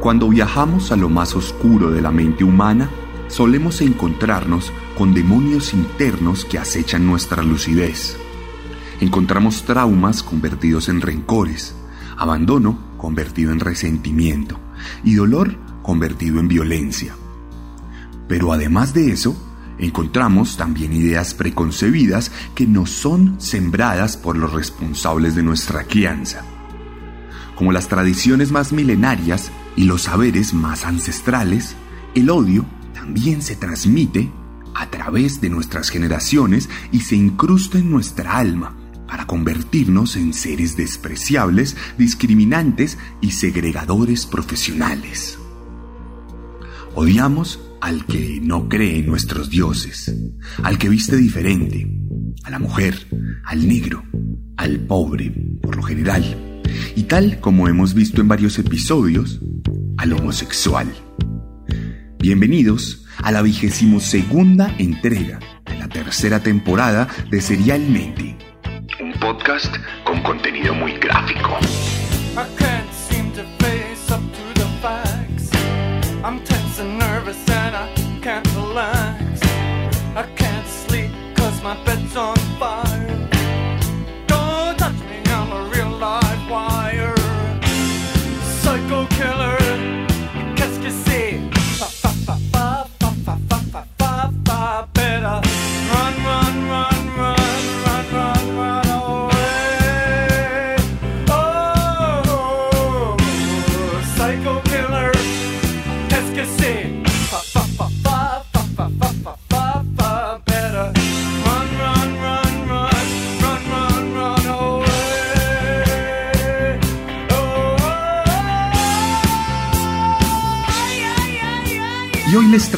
Cuando viajamos a lo más oscuro de la mente humana, solemos encontrarnos con demonios internos que acechan nuestra lucidez. Encontramos traumas convertidos en rencores, abandono convertido en resentimiento y dolor convertido en violencia. Pero además de eso, encontramos también ideas preconcebidas que nos son sembradas por los responsables de nuestra crianza. Como las tradiciones más milenarias y los saberes más ancestrales, el odio también se transmite a través de nuestras generaciones y se incrusta en nuestra alma para convertirnos en seres despreciables, discriminantes y segregadores profesionales. Odiamos al que no cree en nuestros dioses, al que viste diferente, a la mujer, al negro, al pobre, por lo general y tal como hemos visto en varios episodios, al homosexual. Bienvenidos a la vigésimo segunda entrega de la tercera temporada de Serialmente, un podcast con contenido muy gráfico.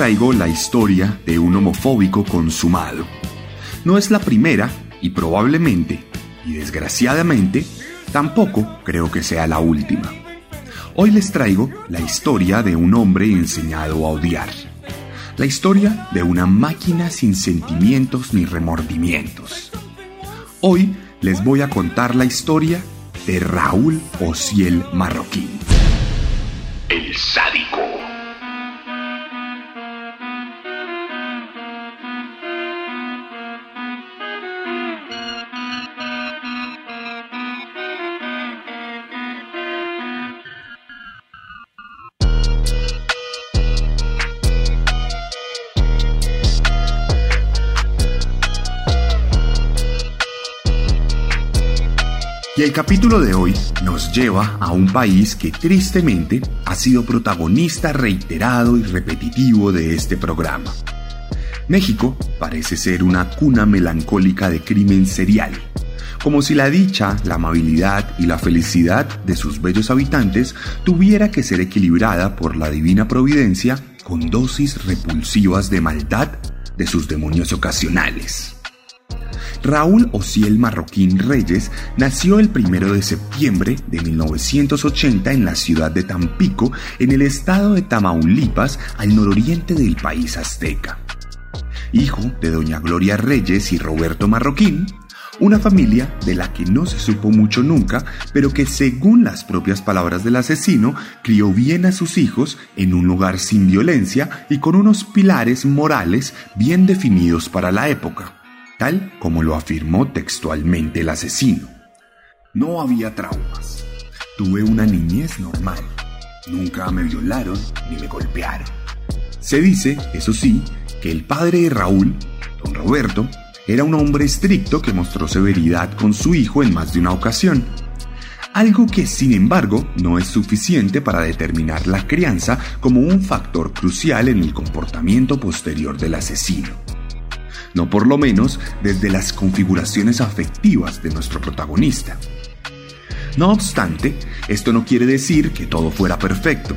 Traigo la historia de un homofóbico consumado. No es la primera y probablemente, y desgraciadamente, tampoco creo que sea la última. Hoy les traigo la historia de un hombre enseñado a odiar. La historia de una máquina sin sentimientos ni remordimientos. Hoy les voy a contar la historia de Raúl Ociel Marroquín. El sádico. El capítulo de hoy nos lleva a un país que tristemente ha sido protagonista reiterado y repetitivo de este programa. México parece ser una cuna melancólica de crimen serial, como si la dicha, la amabilidad y la felicidad de sus bellos habitantes tuviera que ser equilibrada por la divina providencia con dosis repulsivas de maldad de sus demonios ocasionales. Raúl Ociel Marroquín Reyes nació el 1 de septiembre de 1980 en la ciudad de Tampico, en el estado de Tamaulipas, al nororiente del país azteca. Hijo de doña Gloria Reyes y Roberto Marroquín, una familia de la que no se supo mucho nunca, pero que según las propias palabras del asesino, crió bien a sus hijos en un lugar sin violencia y con unos pilares morales bien definidos para la época tal como lo afirmó textualmente el asesino. No había traumas. Tuve una niñez normal. Nunca me violaron ni me golpearon. Se dice, eso sí, que el padre de Raúl, don Roberto, Era un hombre estricto que mostró severidad con su hijo en más de una ocasión, algo que sin embargo no es suficiente para determinar la crianza como un factor crucial en el comportamiento posterior del asesino. No por lo menos desde las configuraciones afectivas de nuestro protagonista. No obstante, esto no quiere decir que todo fuera perfecto,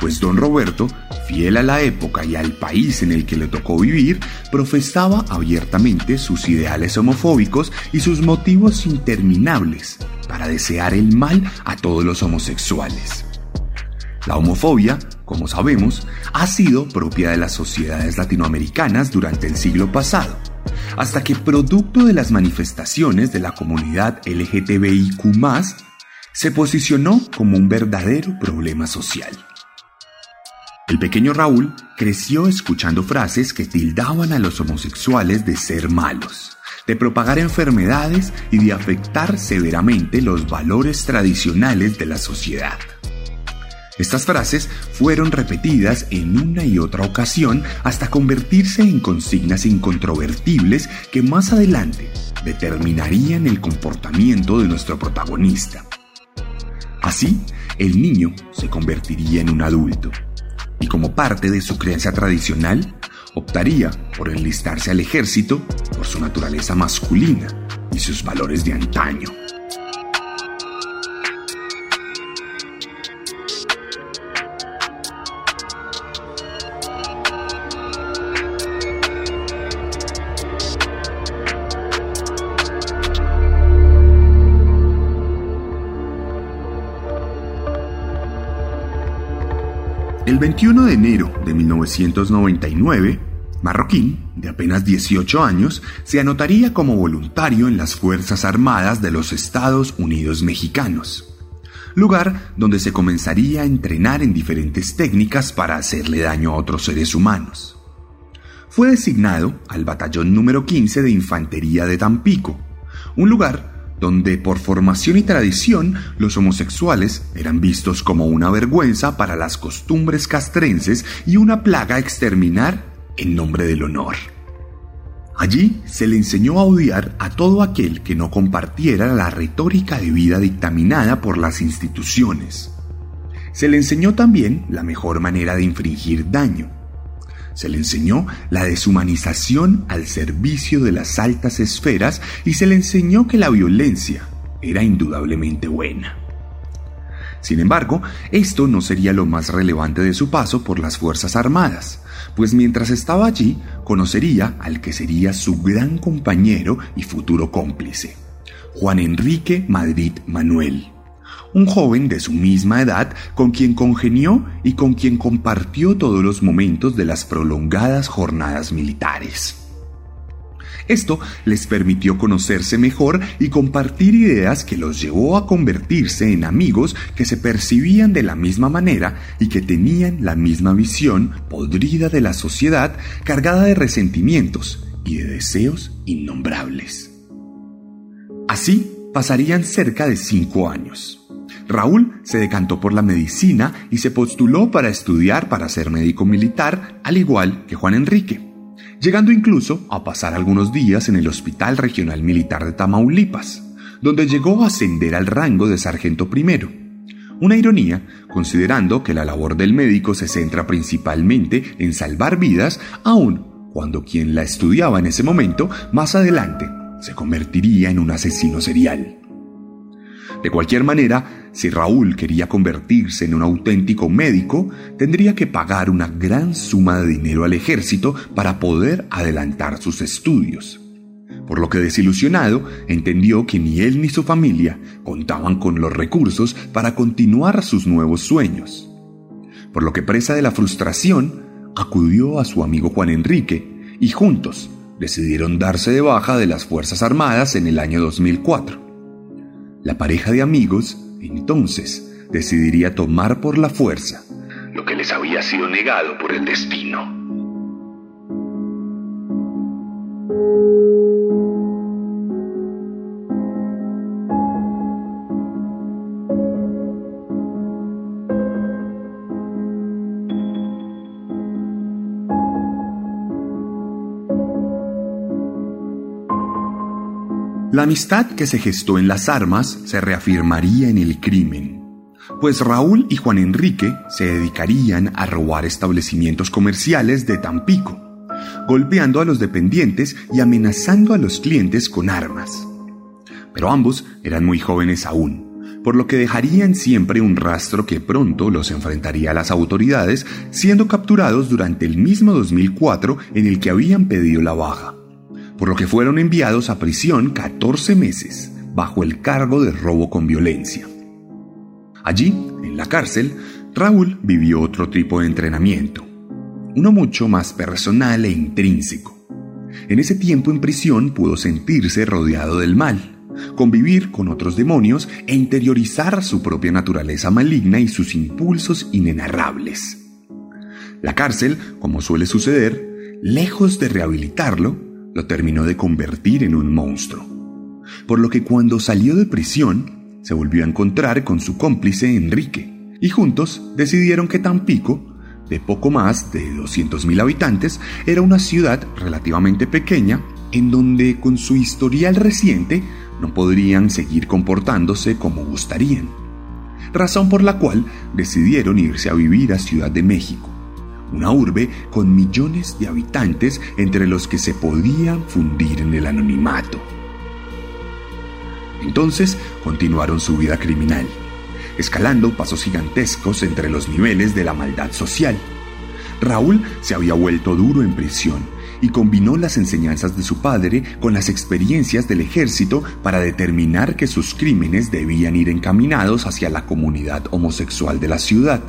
pues don Roberto, fiel a la época y al país en el que le tocó vivir, profesaba abiertamente sus ideales homofóbicos y sus motivos interminables para desear el mal a todos los homosexuales. La homofobia, como sabemos, ha sido propia de las sociedades latinoamericanas durante el siglo pasado, hasta que producto de las manifestaciones de la comunidad LGTBIQ se posicionó como un verdadero problema social. El pequeño Raúl creció escuchando frases que tildaban a los homosexuales de ser malos, de propagar enfermedades y de afectar severamente los valores tradicionales de la sociedad. Estas frases fueron repetidas en una y otra ocasión hasta convertirse en consignas incontrovertibles que más adelante determinarían el comportamiento de nuestro protagonista. Así, el niño se convertiría en un adulto y como parte de su creencia tradicional, optaría por enlistarse al ejército por su naturaleza masculina y sus valores de antaño. 21 de enero de 1999, Marroquín, de apenas 18 años, se anotaría como voluntario en las Fuerzas Armadas de los Estados Unidos Mexicanos, lugar donde se comenzaría a entrenar en diferentes técnicas para hacerle daño a otros seres humanos. Fue designado al Batallón número 15 de Infantería de Tampico, un lugar donde por formación y tradición los homosexuales eran vistos como una vergüenza para las costumbres castrenses y una plaga a exterminar en nombre del honor. Allí se le enseñó a odiar a todo aquel que no compartiera la retórica de vida dictaminada por las instituciones. Se le enseñó también la mejor manera de infringir daño, se le enseñó la deshumanización al servicio de las altas esferas y se le enseñó que la violencia era indudablemente buena. Sin embargo, esto no sería lo más relevante de su paso por las Fuerzas Armadas, pues mientras estaba allí conocería al que sería su gran compañero y futuro cómplice, Juan Enrique Madrid Manuel un joven de su misma edad con quien congenió y con quien compartió todos los momentos de las prolongadas jornadas militares. Esto les permitió conocerse mejor y compartir ideas que los llevó a convertirse en amigos que se percibían de la misma manera y que tenían la misma visión podrida de la sociedad cargada de resentimientos y de deseos innombrables. Así pasarían cerca de cinco años. Raúl se decantó por la medicina y se postuló para estudiar para ser médico militar, al igual que Juan Enrique, llegando incluso a pasar algunos días en el Hospital Regional Militar de Tamaulipas, donde llegó a ascender al rango de sargento primero. Una ironía, considerando que la labor del médico se centra principalmente en salvar vidas, aun cuando quien la estudiaba en ese momento, más adelante, se convertiría en un asesino serial. De cualquier manera, si Raúl quería convertirse en un auténtico médico, tendría que pagar una gran suma de dinero al ejército para poder adelantar sus estudios. Por lo que desilusionado, entendió que ni él ni su familia contaban con los recursos para continuar sus nuevos sueños. Por lo que presa de la frustración, acudió a su amigo Juan Enrique y juntos decidieron darse de baja de las Fuerzas Armadas en el año 2004. La pareja de amigos, entonces, decidiría tomar por la fuerza lo que les había sido negado por el destino. La amistad que se gestó en las armas se reafirmaría en el crimen, pues Raúl y Juan Enrique se dedicarían a robar establecimientos comerciales de Tampico, golpeando a los dependientes y amenazando a los clientes con armas. Pero ambos eran muy jóvenes aún, por lo que dejarían siempre un rastro que pronto los enfrentaría a las autoridades, siendo capturados durante el mismo 2004 en el que habían pedido la baja por lo que fueron enviados a prisión 14 meses bajo el cargo de robo con violencia. Allí, en la cárcel, Raúl vivió otro tipo de entrenamiento, uno mucho más personal e intrínseco. En ese tiempo en prisión pudo sentirse rodeado del mal, convivir con otros demonios e interiorizar su propia naturaleza maligna y sus impulsos inenarrables. La cárcel, como suele suceder, lejos de rehabilitarlo, lo terminó de convertir en un monstruo. Por lo que cuando salió de prisión, se volvió a encontrar con su cómplice Enrique, y juntos decidieron que Tampico, de poco más de 200.000 habitantes, era una ciudad relativamente pequeña en donde con su historial reciente no podrían seguir comportándose como gustarían. Razón por la cual decidieron irse a vivir a Ciudad de México una urbe con millones de habitantes entre los que se podían fundir en el anonimato. Entonces continuaron su vida criminal, escalando pasos gigantescos entre los niveles de la maldad social. Raúl se había vuelto duro en prisión y combinó las enseñanzas de su padre con las experiencias del ejército para determinar que sus crímenes debían ir encaminados hacia la comunidad homosexual de la ciudad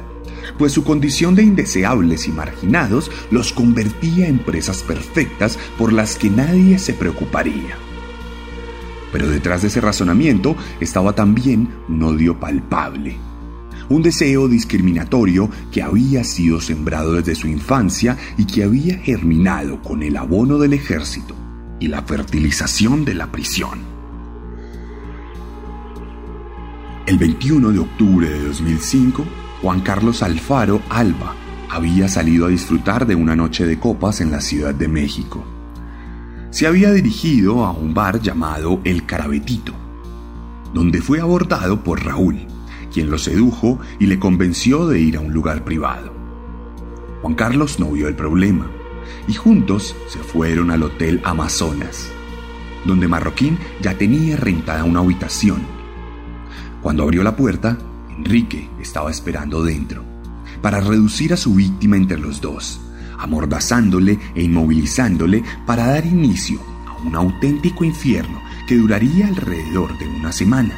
pues su condición de indeseables y marginados los convertía en presas perfectas por las que nadie se preocuparía. Pero detrás de ese razonamiento estaba también un odio palpable, un deseo discriminatorio que había sido sembrado desde su infancia y que había germinado con el abono del ejército y la fertilización de la prisión. El 21 de octubre de 2005, Juan Carlos Alfaro Alba había salido a disfrutar de una noche de copas en la Ciudad de México. Se había dirigido a un bar llamado El Carabetito, donde fue abordado por Raúl, quien lo sedujo y le convenció de ir a un lugar privado. Juan Carlos no vio el problema y juntos se fueron al Hotel Amazonas, donde Marroquín ya tenía rentada una habitación. Cuando abrió la puerta, Enrique estaba esperando dentro, para reducir a su víctima entre los dos, amordazándole e inmovilizándole para dar inicio a un auténtico infierno que duraría alrededor de una semana.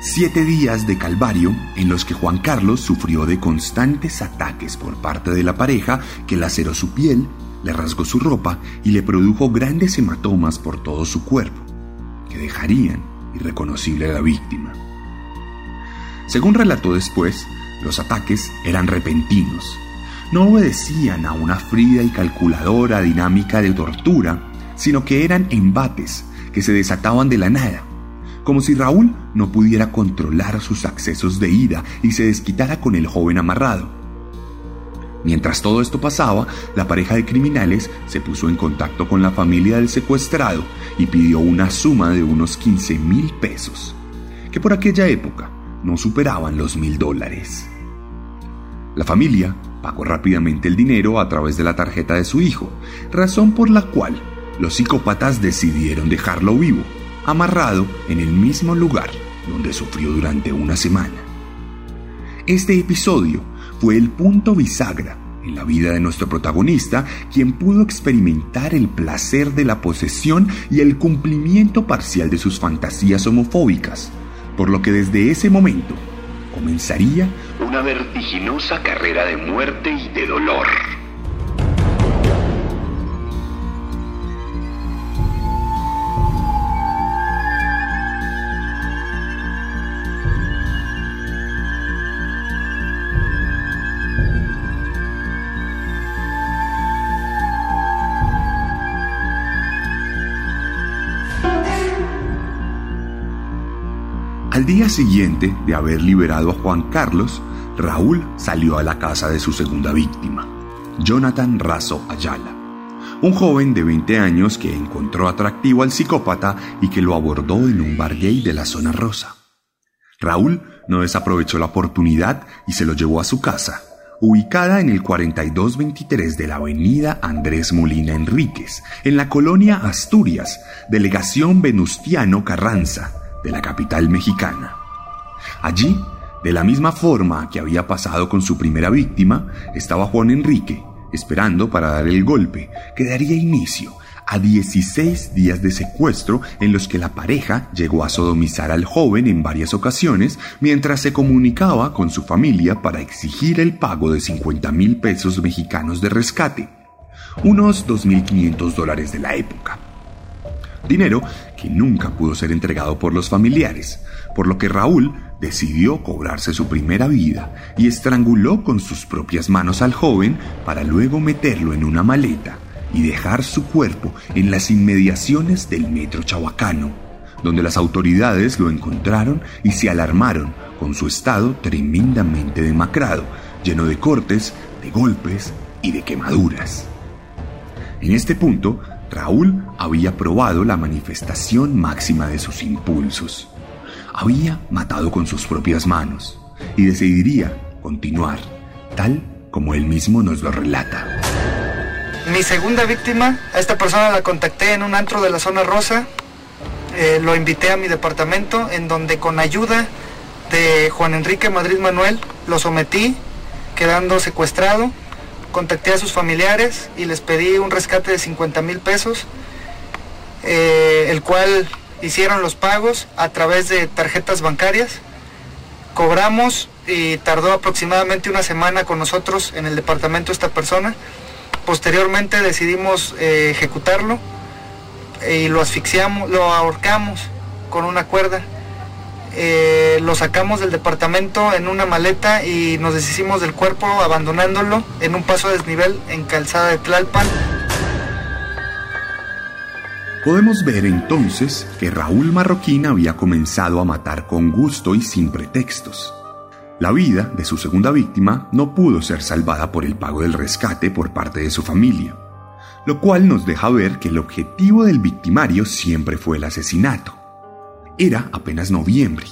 Siete días de calvario en los que Juan Carlos sufrió de constantes ataques por parte de la pareja que laceró su piel, le rasgó su ropa y le produjo grandes hematomas por todo su cuerpo, que dejarían irreconocible a la víctima. Según relató después, los ataques eran repentinos. No obedecían a una fría y calculadora dinámica de tortura, sino que eran embates que se desataban de la nada, como si Raúl no pudiera controlar sus accesos de ira y se desquitara con el joven amarrado. Mientras todo esto pasaba, la pareja de criminales se puso en contacto con la familia del secuestrado y pidió una suma de unos 15 mil pesos, que por aquella época no superaban los mil dólares. La familia pagó rápidamente el dinero a través de la tarjeta de su hijo, razón por la cual los psicópatas decidieron dejarlo vivo, amarrado en el mismo lugar donde sufrió durante una semana. Este episodio fue el punto bisagra en la vida de nuestro protagonista, quien pudo experimentar el placer de la posesión y el cumplimiento parcial de sus fantasías homofóbicas, por lo que desde ese momento comenzaría una vertiginosa carrera de muerte y de dolor. Siguiente de haber liberado a Juan Carlos, Raúl salió a la casa de su segunda víctima, Jonathan Razo Ayala, un joven de 20 años que encontró atractivo al psicópata y que lo abordó en un bar gay de la zona rosa. Raúl no desaprovechó la oportunidad y se lo llevó a su casa, ubicada en el 4223 de la avenida Andrés Molina Enríquez, en la colonia Asturias, delegación Venustiano Carranza, de la capital mexicana. Allí, de la misma forma que había pasado con su primera víctima, estaba Juan Enrique, esperando para dar el golpe que daría inicio a 16 días de secuestro en los que la pareja llegó a sodomizar al joven en varias ocasiones mientras se comunicaba con su familia para exigir el pago de 50 mil pesos mexicanos de rescate, unos 2.500 dólares de la época. Dinero que nunca pudo ser entregado por los familiares, por lo que Raúl decidió cobrarse su primera vida y estranguló con sus propias manos al joven para luego meterlo en una maleta y dejar su cuerpo en las inmediaciones del metro chabacano, donde las autoridades lo encontraron y se alarmaron con su estado tremendamente demacrado, lleno de cortes, de golpes y de quemaduras. En este punto, Raúl había probado la manifestación máxima de sus impulsos. Había matado con sus propias manos y decidiría continuar, tal como él mismo nos lo relata. Mi segunda víctima, a esta persona la contacté en un antro de la zona rosa, eh, lo invité a mi departamento en donde con ayuda de Juan Enrique Madrid Manuel lo sometí, quedando secuestrado contacté a sus familiares y les pedí un rescate de 50 mil pesos, eh, el cual hicieron los pagos a través de tarjetas bancarias. Cobramos y tardó aproximadamente una semana con nosotros en el departamento esta persona. Posteriormente decidimos eh, ejecutarlo y lo asfixiamos, lo ahorcamos con una cuerda. Eh, lo sacamos del departamento en una maleta y nos deshicimos del cuerpo abandonándolo en un paso a desnivel en calzada de Tlalpan. Podemos ver entonces que Raúl Marroquín había comenzado a matar con gusto y sin pretextos. La vida de su segunda víctima no pudo ser salvada por el pago del rescate por parte de su familia, lo cual nos deja ver que el objetivo del victimario siempre fue el asesinato. Era apenas noviembre.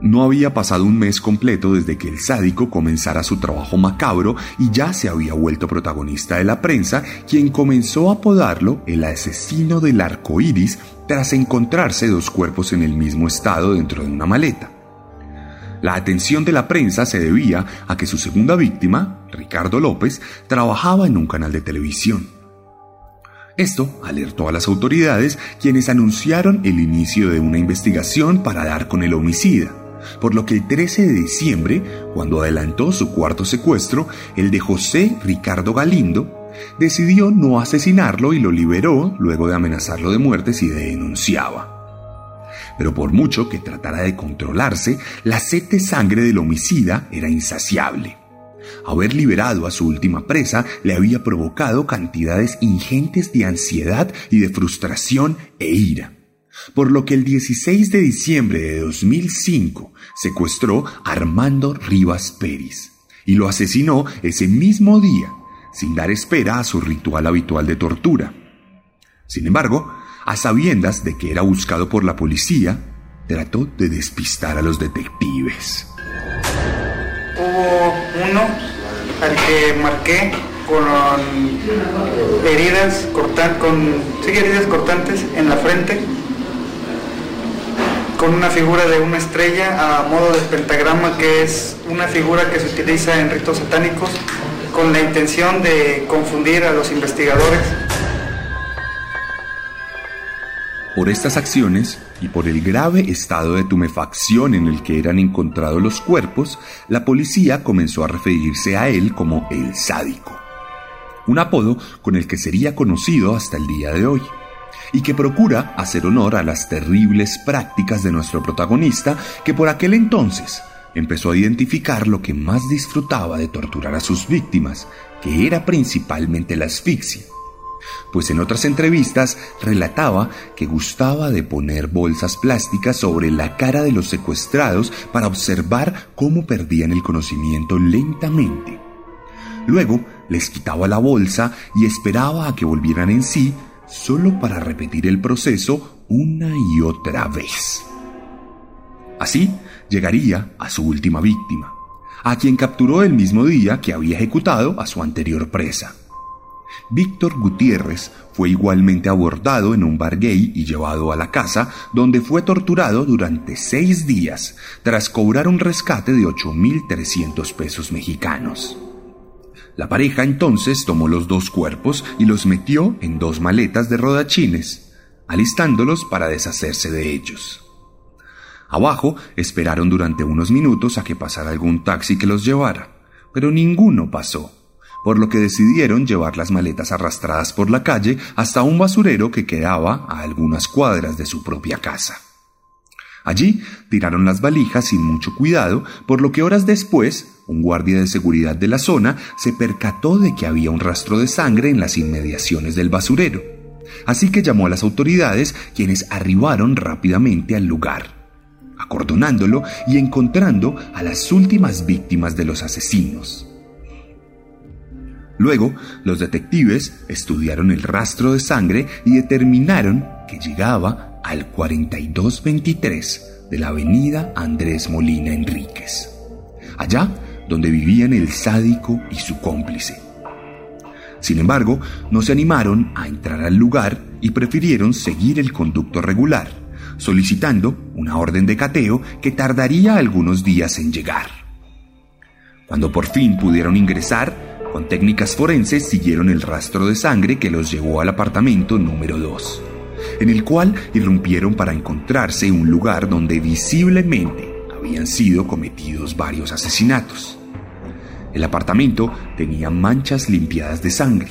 No había pasado un mes completo desde que el sádico comenzara su trabajo macabro y ya se había vuelto protagonista de la prensa, quien comenzó a apodarlo el asesino del arco iris tras encontrarse dos cuerpos en el mismo estado dentro de una maleta. La atención de la prensa se debía a que su segunda víctima, Ricardo López, trabajaba en un canal de televisión. Esto alertó a las autoridades quienes anunciaron el inicio de una investigación para dar con el homicida, por lo que el 13 de diciembre, cuando adelantó su cuarto secuestro, el de José Ricardo Galindo, decidió no asesinarlo y lo liberó luego de amenazarlo de muerte si denunciaba. Pero por mucho que tratara de controlarse, la sed de sangre del homicida era insaciable. Haber liberado a su última presa le había provocado cantidades ingentes de ansiedad y de frustración e ira. Por lo que el 16 de diciembre de 2005 secuestró a Armando Rivas Pérez y lo asesinó ese mismo día, sin dar espera a su ritual habitual de tortura. Sin embargo, a sabiendas de que era buscado por la policía, trató de despistar a los detectives. Hubo uno al que marqué con heridas, con, heridas cortantes en la frente, con una figura de una estrella a modo de pentagrama, que es una figura que se utiliza en ritos satánicos con la intención de confundir a los investigadores. Por estas acciones y por el grave estado de tumefacción en el que eran encontrados los cuerpos, la policía comenzó a referirse a él como el sádico, un apodo con el que sería conocido hasta el día de hoy, y que procura hacer honor a las terribles prácticas de nuestro protagonista que por aquel entonces empezó a identificar lo que más disfrutaba de torturar a sus víctimas, que era principalmente la asfixia pues en otras entrevistas relataba que gustaba de poner bolsas plásticas sobre la cara de los secuestrados para observar cómo perdían el conocimiento lentamente. Luego les quitaba la bolsa y esperaba a que volvieran en sí solo para repetir el proceso una y otra vez. Así llegaría a su última víctima, a quien capturó el mismo día que había ejecutado a su anterior presa. Víctor Gutiérrez fue igualmente abordado en un bar gay y llevado a la casa, donde fue torturado durante seis días, tras cobrar un rescate de 8.300 pesos mexicanos. La pareja entonces tomó los dos cuerpos y los metió en dos maletas de rodachines, alistándolos para deshacerse de ellos. Abajo esperaron durante unos minutos a que pasara algún taxi que los llevara, pero ninguno pasó por lo que decidieron llevar las maletas arrastradas por la calle hasta un basurero que quedaba a algunas cuadras de su propia casa. Allí tiraron las valijas sin mucho cuidado, por lo que horas después, un guardia de seguridad de la zona se percató de que había un rastro de sangre en las inmediaciones del basurero. Así que llamó a las autoridades, quienes arribaron rápidamente al lugar, acordonándolo y encontrando a las últimas víctimas de los asesinos. Luego, los detectives estudiaron el rastro de sangre y determinaron que llegaba al 4223 de la avenida Andrés Molina Enríquez, allá donde vivían el sádico y su cómplice. Sin embargo, no se animaron a entrar al lugar y prefirieron seguir el conducto regular, solicitando una orden de cateo que tardaría algunos días en llegar. Cuando por fin pudieron ingresar, con técnicas forenses siguieron el rastro de sangre que los llevó al apartamento número 2, en el cual irrumpieron para encontrarse un lugar donde visiblemente habían sido cometidos varios asesinatos. El apartamento tenía manchas limpiadas de sangre,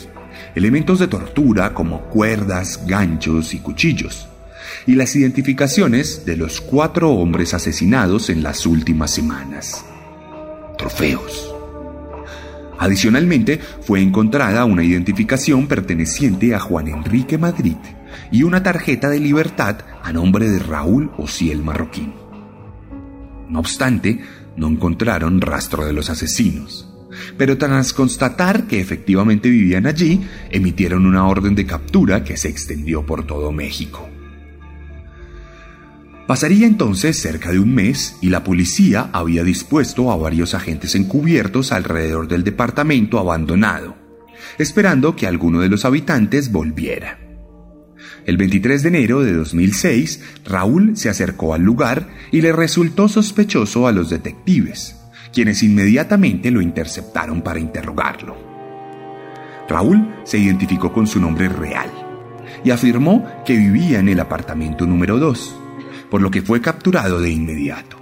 elementos de tortura como cuerdas, ganchos y cuchillos, y las identificaciones de los cuatro hombres asesinados en las últimas semanas. Trofeos. Adicionalmente, fue encontrada una identificación perteneciente a Juan Enrique Madrid y una tarjeta de libertad a nombre de Raúl Ociel Marroquín. No obstante, no encontraron rastro de los asesinos, pero tras constatar que efectivamente vivían allí, emitieron una orden de captura que se extendió por todo México. Pasaría entonces cerca de un mes y la policía había dispuesto a varios agentes encubiertos alrededor del departamento abandonado, esperando que alguno de los habitantes volviera. El 23 de enero de 2006, Raúl se acercó al lugar y le resultó sospechoso a los detectives, quienes inmediatamente lo interceptaron para interrogarlo. Raúl se identificó con su nombre real y afirmó que vivía en el apartamento número 2 por lo que fue capturado de inmediato.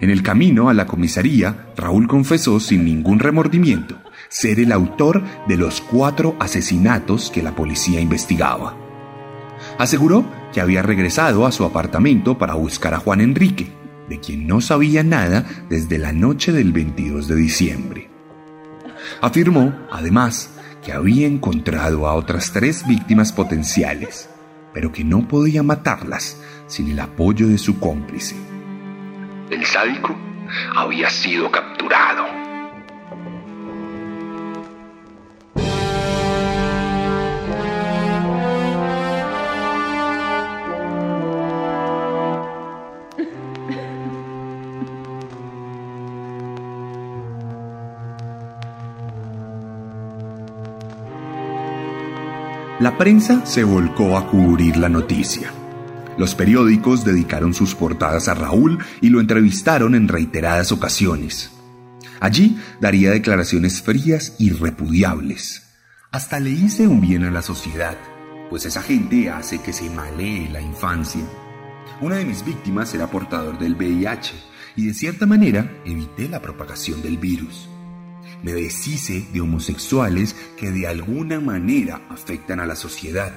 En el camino a la comisaría, Raúl confesó sin ningún remordimiento ser el autor de los cuatro asesinatos que la policía investigaba. Aseguró que había regresado a su apartamento para buscar a Juan Enrique, de quien no sabía nada desde la noche del 22 de diciembre. Afirmó, además, que había encontrado a otras tres víctimas potenciales, pero que no podía matarlas sin el apoyo de su cómplice. El sádico había sido capturado. La prensa se volcó a cubrir la noticia. Los periódicos dedicaron sus portadas a Raúl y lo entrevistaron en reiteradas ocasiones. Allí daría declaraciones frías y repudiables. Hasta le hice un bien a la sociedad, pues esa gente hace que se malee la infancia. Una de mis víctimas era portador del VIH y de cierta manera evité la propagación del virus. Me deshice de homosexuales que de alguna manera afectan a la sociedad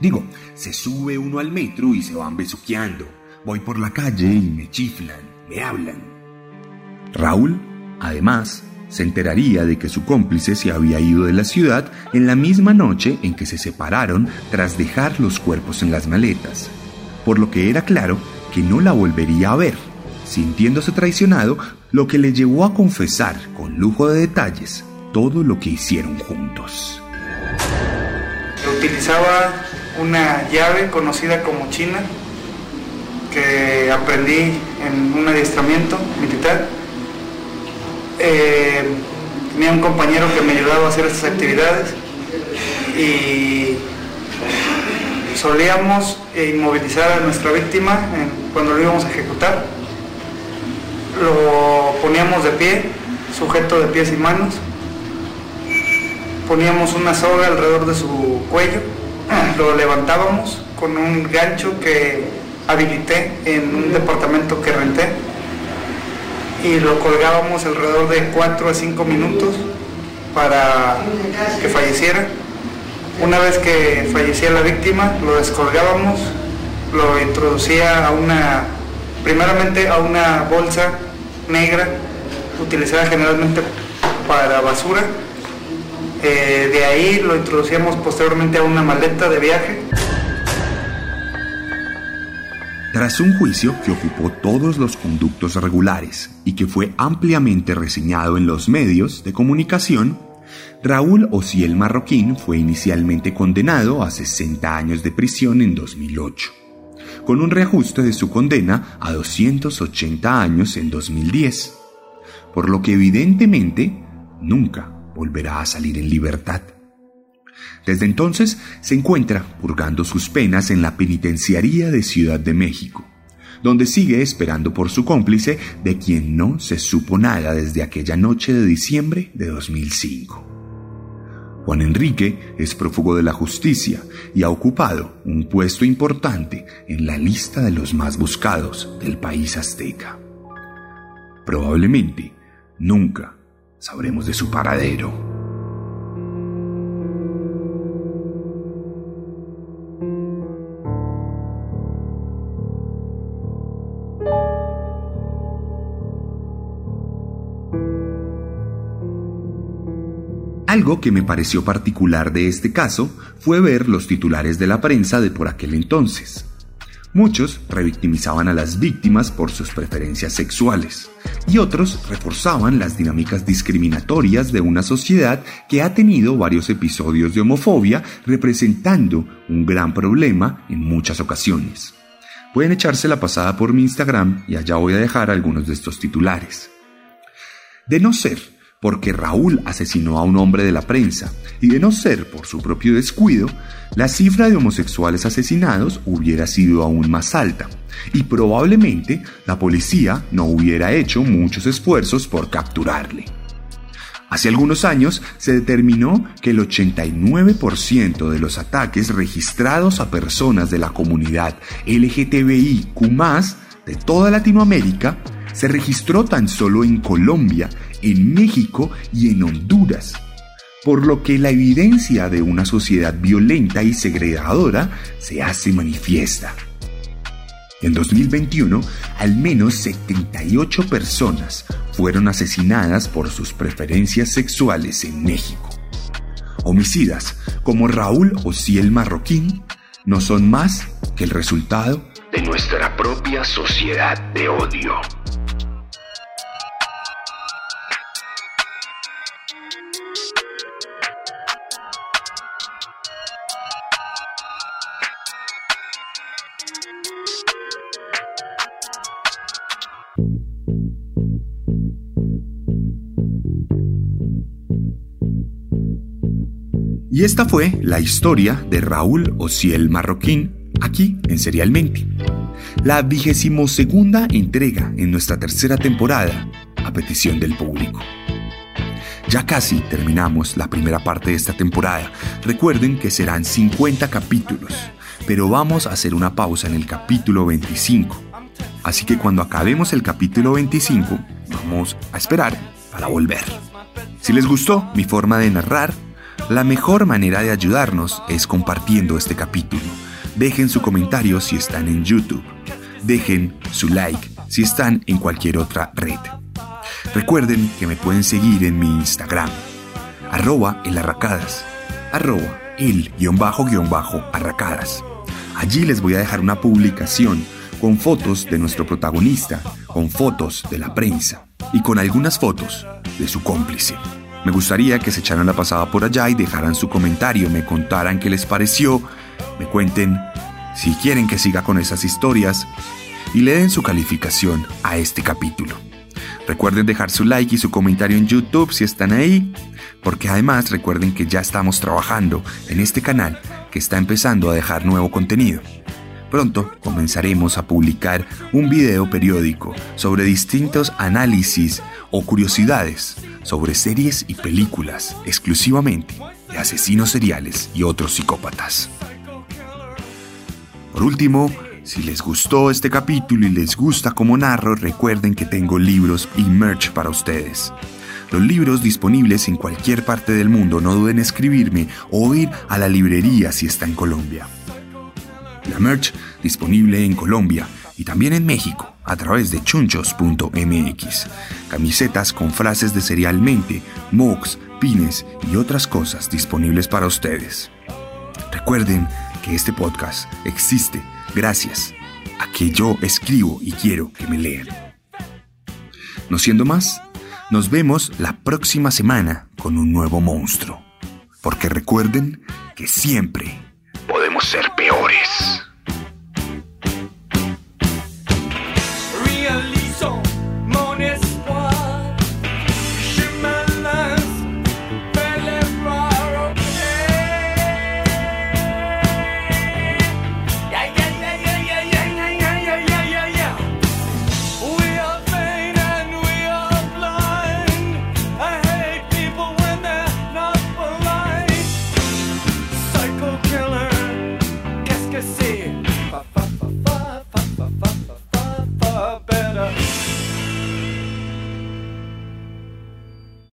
Digo, se sube uno al metro y se van besuqueando. Voy por la calle y me chiflan, me hablan. Raúl, además, se enteraría de que su cómplice se había ido de la ciudad en la misma noche en que se separaron tras dejar los cuerpos en las maletas, por lo que era claro que no la volvería a ver, sintiéndose traicionado, lo que le llevó a confesar con lujo de detalles todo lo que hicieron juntos. Utilizaba una llave conocida como china que aprendí en un adiestramiento militar. Eh, tenía un compañero que me ayudaba a hacer estas actividades y solíamos inmovilizar a nuestra víctima cuando lo íbamos a ejecutar. Lo poníamos de pie, sujeto de pies y manos. Poníamos una soga alrededor de su cuello, lo levantábamos con un gancho que habilité en un departamento que renté y lo colgábamos alrededor de 4 a 5 minutos para que falleciera. Una vez que fallecía la víctima, lo descolgábamos, lo introducía a una, primeramente a una bolsa negra, utilizada generalmente para basura. Eh, de ahí lo introducíamos posteriormente a una maleta de viaje. Tras un juicio que ocupó todos los conductos regulares y que fue ampliamente reseñado en los medios de comunicación, Raúl Ociel Marroquín fue inicialmente condenado a 60 años de prisión en 2008, con un reajuste de su condena a 280 años en 2010, por lo que evidentemente nunca volverá a salir en libertad. Desde entonces se encuentra purgando sus penas en la penitenciaría de Ciudad de México, donde sigue esperando por su cómplice de quien no se supo nada desde aquella noche de diciembre de 2005. Juan Enrique es prófugo de la justicia y ha ocupado un puesto importante en la lista de los más buscados del país azteca. Probablemente nunca sabremos de su paradero. Algo que me pareció particular de este caso fue ver los titulares de la prensa de por aquel entonces. Muchos revictimizaban a las víctimas por sus preferencias sexuales y otros reforzaban las dinámicas discriminatorias de una sociedad que ha tenido varios episodios de homofobia representando un gran problema en muchas ocasiones. Pueden echarse la pasada por mi Instagram y allá voy a dejar algunos de estos titulares. De no ser porque Raúl asesinó a un hombre de la prensa, y de no ser por su propio descuido, la cifra de homosexuales asesinados hubiera sido aún más alta, y probablemente la policía no hubiera hecho muchos esfuerzos por capturarle. Hace algunos años se determinó que el 89% de los ataques registrados a personas de la comunidad LGTBIQ de toda Latinoamérica se registró tan solo en Colombia en México y en Honduras, por lo que la evidencia de una sociedad violenta y segregadora se hace manifiesta. En 2021, al menos 78 personas fueron asesinadas por sus preferencias sexuales en México. Homicidas como Raúl Ociel Marroquín no son más que el resultado de nuestra propia sociedad de odio. Y esta fue la historia de Raúl Ociel Marroquín aquí en Serialmente. La vigésimo segunda entrega en nuestra tercera temporada a petición del público. Ya casi terminamos la primera parte de esta temporada. Recuerden que serán 50 capítulos, pero vamos a hacer una pausa en el capítulo 25. Así que cuando acabemos el capítulo 25, vamos a esperar para volver. Si les gustó mi forma de narrar, la mejor manera de ayudarnos es compartiendo este capítulo. Dejen su comentario si están en YouTube. Dejen su like si están en cualquier otra red. Recuerden que me pueden seguir en mi Instagram, arroba elarracadas, arroba el guion bajo guion bajo arracadas. Allí les voy a dejar una publicación con fotos de nuestro protagonista, con fotos de la prensa y con algunas fotos de su cómplice. Me gustaría que se echaran la pasada por allá y dejaran su comentario, me contaran qué les pareció, me cuenten si quieren que siga con esas historias y le den su calificación a este capítulo. Recuerden dejar su like y su comentario en YouTube si están ahí, porque además recuerden que ya estamos trabajando en este canal que está empezando a dejar nuevo contenido. Pronto comenzaremos a publicar un video periódico sobre distintos análisis o curiosidades sobre series y películas exclusivamente de asesinos seriales y otros psicópatas. Por último, si les gustó este capítulo y les gusta como narro, recuerden que tengo libros y merch para ustedes. Los libros disponibles en cualquier parte del mundo, no duden en escribirme o ir a la librería si está en Colombia. La merch disponible en Colombia y también en México a través de chunchos.mx. Camisetas con frases de serialmente, mugs, pines y otras cosas disponibles para ustedes. Recuerden que este podcast existe gracias a que yo escribo y quiero que me lean. No siendo más, nos vemos la próxima semana con un nuevo monstruo. Porque recuerden que siempre podemos ser superiores.